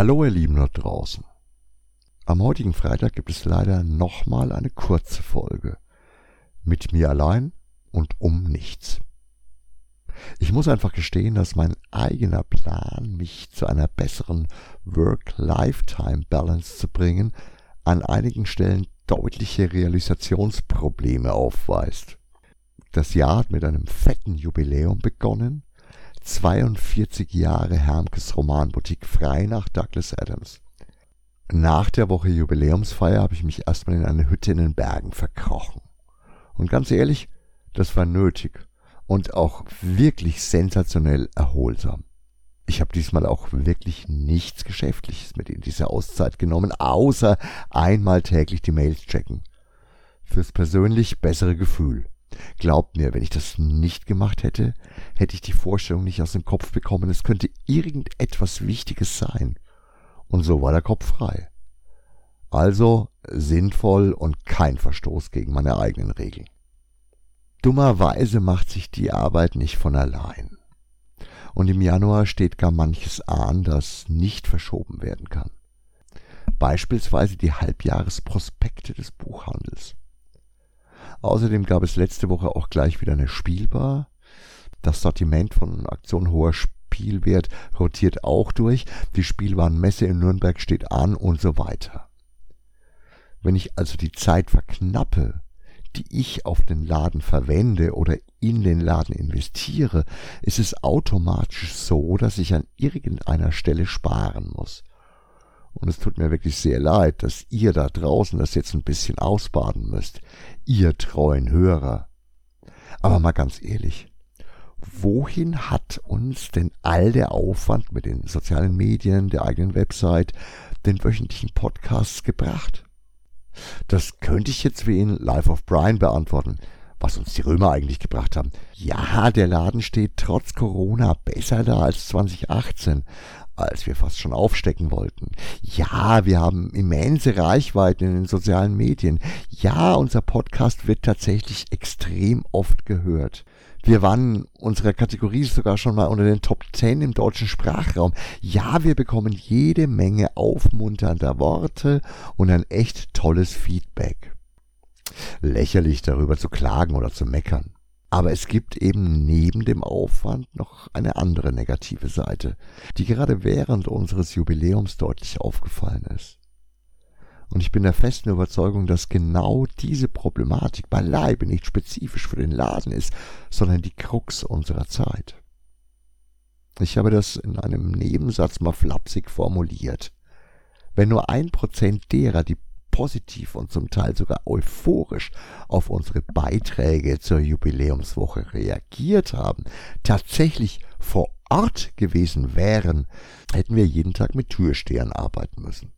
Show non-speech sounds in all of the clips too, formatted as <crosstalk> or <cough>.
Hallo ihr Lieben dort draußen. Am heutigen Freitag gibt es leider nochmal eine kurze Folge. Mit mir allein und um nichts. Ich muss einfach gestehen, dass mein eigener Plan, mich zu einer besseren Work-Lifetime-Balance zu bringen, an einigen Stellen deutliche Realisationsprobleme aufweist. Das Jahr hat mit einem fetten Jubiläum begonnen. 42 Jahre Hermkes Romanboutique frei nach Douglas Adams. Nach der Woche Jubiläumsfeier habe ich mich erstmal in eine Hütte in den Bergen verkrochen. Und ganz ehrlich, das war nötig und auch wirklich sensationell erholsam. Ich habe diesmal auch wirklich nichts Geschäftliches mit in diese Auszeit genommen, außer einmal täglich die Mails checken. Fürs persönlich bessere Gefühl. Glaubt mir, wenn ich das nicht gemacht hätte, hätte ich die Vorstellung nicht aus dem Kopf bekommen, es könnte irgendetwas Wichtiges sein. Und so war der Kopf frei. Also sinnvoll und kein Verstoß gegen meine eigenen Regeln. Dummerweise macht sich die Arbeit nicht von allein. Und im Januar steht gar manches an, das nicht verschoben werden kann. Beispielsweise die Halbjahresprospekte des Buchhandels. Außerdem gab es letzte Woche auch gleich wieder eine Spielbar. Das Sortiment von Aktion hoher Spielwert rotiert auch durch. Die Spielwarenmesse in Nürnberg steht an und so weiter. Wenn ich also die Zeit verknappe, die ich auf den Laden verwende oder in den Laden investiere, ist es automatisch so, dass ich an irgendeiner Stelle sparen muss. Und es tut mir wirklich sehr leid, dass ihr da draußen das jetzt ein bisschen ausbaden müsst, ihr treuen Hörer. Aber mal ganz ehrlich, wohin hat uns denn all der Aufwand mit den sozialen Medien, der eigenen Website, den wöchentlichen Podcasts gebracht? Das könnte ich jetzt wie in Life of Brian beantworten, was uns die Römer eigentlich gebracht haben. Ja, der Laden steht trotz Corona besser da als 2018, als wir fast schon aufstecken wollten. Ja, wir haben immense Reichweiten in den sozialen Medien. Ja, unser Podcast wird tatsächlich extrem oft gehört. Wir waren unserer Kategorie sogar schon mal unter den Top 10 im deutschen Sprachraum. Ja, wir bekommen jede Menge aufmunternder Worte und ein echt tolles Feedback. Lächerlich darüber zu klagen oder zu meckern. Aber es gibt eben neben dem Aufwand noch eine andere negative Seite, die gerade während unseres Jubiläums deutlich aufgefallen ist. Und ich bin der festen Überzeugung, dass genau diese Problematik beileibe nicht spezifisch für den Laden ist, sondern die Krux unserer Zeit. Ich habe das in einem Nebensatz mal flapsig formuliert. Wenn nur ein Prozent derer, die positiv und zum Teil sogar euphorisch auf unsere Beiträge zur Jubiläumswoche reagiert haben, tatsächlich vor Ort gewesen wären, hätten wir jeden Tag mit Türstehern arbeiten müssen.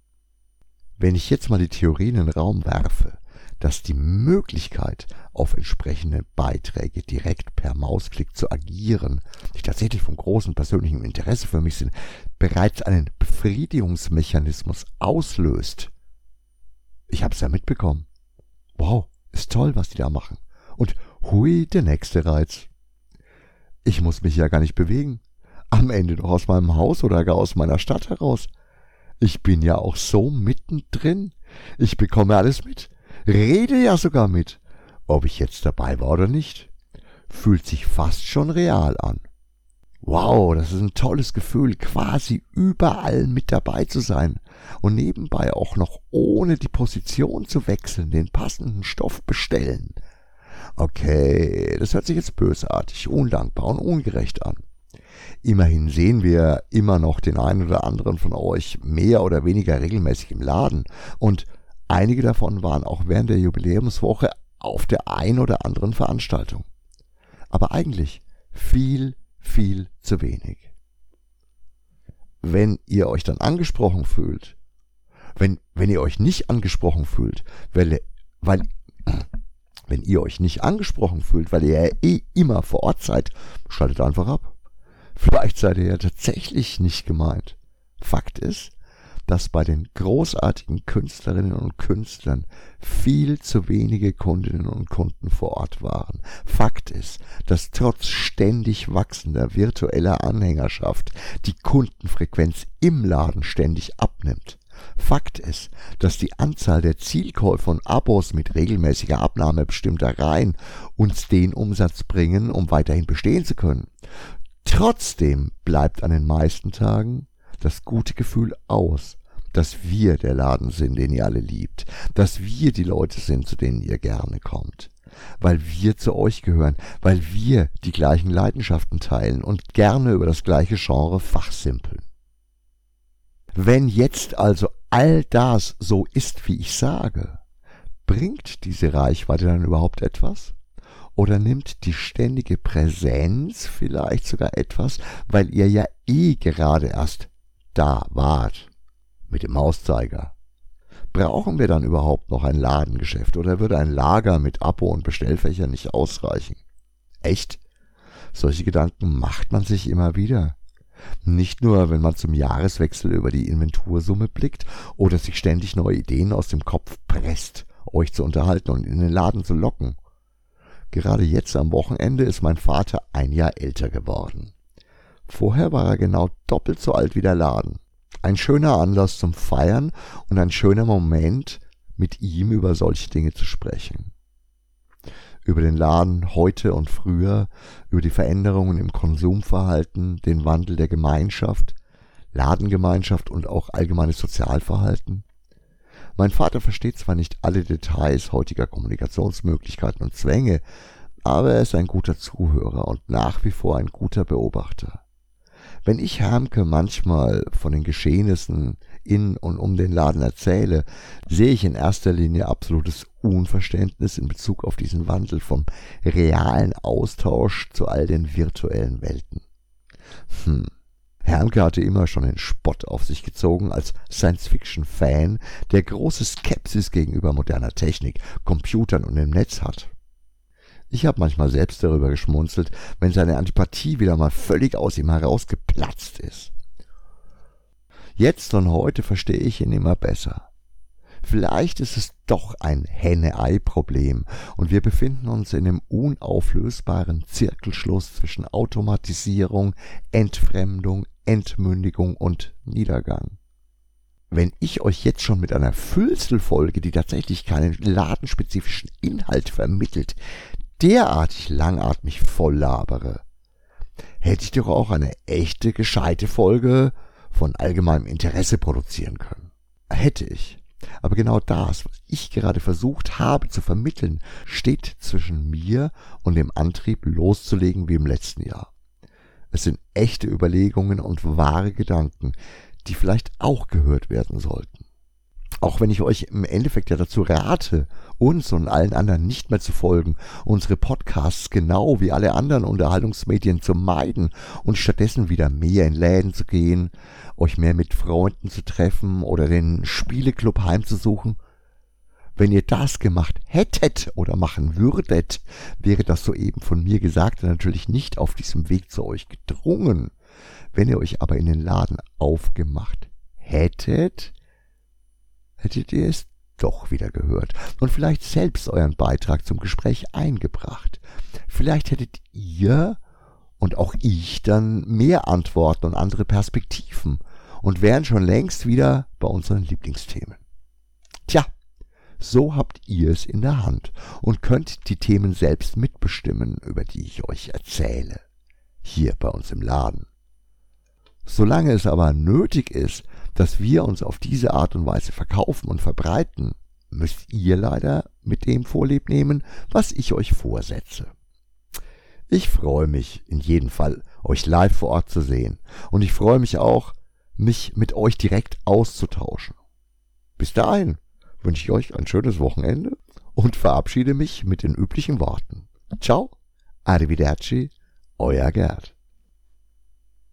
Wenn ich jetzt mal die Theorie in den Raum werfe, dass die Möglichkeit, auf entsprechende Beiträge direkt per Mausklick zu agieren, die tatsächlich von großem persönlichem Interesse für mich sind, bereits einen Befriedigungsmechanismus auslöst. Ich hab's ja mitbekommen. Wow, ist toll, was die da machen. Und hui, der nächste Reiz. Ich muss mich ja gar nicht bewegen. Am Ende doch aus meinem Haus oder gar aus meiner Stadt heraus. Ich bin ja auch so mittendrin. Ich bekomme alles mit. Rede ja sogar mit. Ob ich jetzt dabei war oder nicht. Fühlt sich fast schon real an. Wow, das ist ein tolles Gefühl, quasi überall mit dabei zu sein und nebenbei auch noch ohne die Position zu wechseln, den passenden Stoff bestellen. Okay, das hört sich jetzt bösartig, undankbar und ungerecht an. Immerhin sehen wir immer noch den einen oder anderen von euch mehr oder weniger regelmäßig im Laden und einige davon waren auch während der Jubiläumswoche auf der ein oder anderen Veranstaltung. Aber eigentlich viel, viel zu wenig. Wenn ihr euch dann angesprochen fühlt, wenn, wenn ihr euch nicht angesprochen fühlt, weil, weil, <clears throat> wenn ihr euch nicht angesprochen fühlt, weil ihr ja eh immer vor Ort seid, schaltet einfach ab. Vielleicht seid ihr ja tatsächlich nicht gemeint. Fakt ist, dass bei den großartigen Künstlerinnen und Künstlern viel zu wenige Kundinnen und Kunden vor Ort waren. Fakt ist, dass trotz ständig wachsender virtueller Anhängerschaft die Kundenfrequenz im Laden ständig abnimmt. Fakt ist, dass die Anzahl der Zielkäufe und Abos mit regelmäßiger Abnahme bestimmter Reihen uns den Umsatz bringen, um weiterhin bestehen zu können. Trotzdem bleibt an den meisten Tagen das gute Gefühl aus, dass wir der Laden sind, den ihr alle liebt, dass wir die Leute sind, zu denen ihr gerne kommt, weil wir zu euch gehören, weil wir die gleichen Leidenschaften teilen und gerne über das gleiche Genre fachsimpeln. Wenn jetzt also all das so ist, wie ich sage, bringt diese Reichweite dann überhaupt etwas? Oder nimmt die ständige Präsenz vielleicht sogar etwas, weil ihr ja eh gerade erst da wart mit dem Mauszeiger. Brauchen wir dann überhaupt noch ein Ladengeschäft oder würde ein Lager mit Abo und Bestellfächern nicht ausreichen? Echt? Solche Gedanken macht man sich immer wieder. Nicht nur, wenn man zum Jahreswechsel über die Inventursumme blickt oder sich ständig neue Ideen aus dem Kopf presst, euch zu unterhalten und in den Laden zu locken. Gerade jetzt am Wochenende ist mein Vater ein Jahr älter geworden. Vorher war er genau doppelt so alt wie der Laden. Ein schöner Anlass zum Feiern und ein schöner Moment, mit ihm über solche Dinge zu sprechen. Über den Laden heute und früher, über die Veränderungen im Konsumverhalten, den Wandel der Gemeinschaft, Ladengemeinschaft und auch allgemeines Sozialverhalten. Mein Vater versteht zwar nicht alle Details heutiger Kommunikationsmöglichkeiten und Zwänge, aber er ist ein guter Zuhörer und nach wie vor ein guter Beobachter. Wenn ich Hermke manchmal von den Geschehnissen in und um den Laden erzähle, sehe ich in erster Linie absolutes Unverständnis in Bezug auf diesen Wandel vom realen Austausch zu all den virtuellen Welten. Hm. Hermke hatte immer schon den Spott auf sich gezogen als Science-Fiction-Fan, der große Skepsis gegenüber moderner Technik, Computern und dem Netz hat. Ich habe manchmal selbst darüber geschmunzelt, wenn seine Antipathie wieder mal völlig aus ihm herausgeplatzt ist. Jetzt und heute verstehe ich ihn immer besser. Vielleicht ist es doch ein Henne-Ei-Problem und wir befinden uns in einem unauflösbaren Zirkelschluss zwischen Automatisierung, Entfremdung, Entmündigung und Niedergang. Wenn ich euch jetzt schon mit einer Füllselfolge, die tatsächlich keinen ladenspezifischen Inhalt vermittelt, derartig langatmig voll labere, hätte ich doch auch eine echte, gescheite Folge von allgemeinem Interesse produzieren können. Hätte ich. Aber genau das, was ich gerade versucht habe zu vermitteln, steht zwischen mir und dem Antrieb loszulegen wie im letzten Jahr. Es sind echte Überlegungen und wahre Gedanken, die vielleicht auch gehört werden sollten. Auch wenn ich euch im Endeffekt ja dazu rate, uns und allen anderen nicht mehr zu folgen, unsere Podcasts genau wie alle anderen Unterhaltungsmedien zu meiden und stattdessen wieder mehr in Läden zu gehen, euch mehr mit Freunden zu treffen oder den Spieleclub heimzusuchen. Wenn ihr das gemacht hättet oder machen würdet, wäre das soeben von mir Gesagte natürlich nicht auf diesem Weg zu euch gedrungen. Wenn ihr euch aber in den Laden aufgemacht hättet, hättet ihr es doch wieder gehört und vielleicht selbst euren Beitrag zum Gespräch eingebracht. Vielleicht hättet ihr und auch ich dann mehr Antworten und andere Perspektiven und wären schon längst wieder bei unseren Lieblingsthemen. Tja, so habt ihr es in der Hand und könnt die Themen selbst mitbestimmen, über die ich euch erzähle, hier bei uns im Laden. Solange es aber nötig ist, dass wir uns auf diese Art und Weise verkaufen und verbreiten, müsst ihr leider mit dem Vorlieb nehmen, was ich euch vorsetze. Ich freue mich in jedem Fall, euch live vor Ort zu sehen, und ich freue mich auch, mich mit euch direkt auszutauschen. Bis dahin wünsche ich euch ein schönes Wochenende und verabschiede mich mit den üblichen Worten. Ciao, arrivederci, euer Gerd.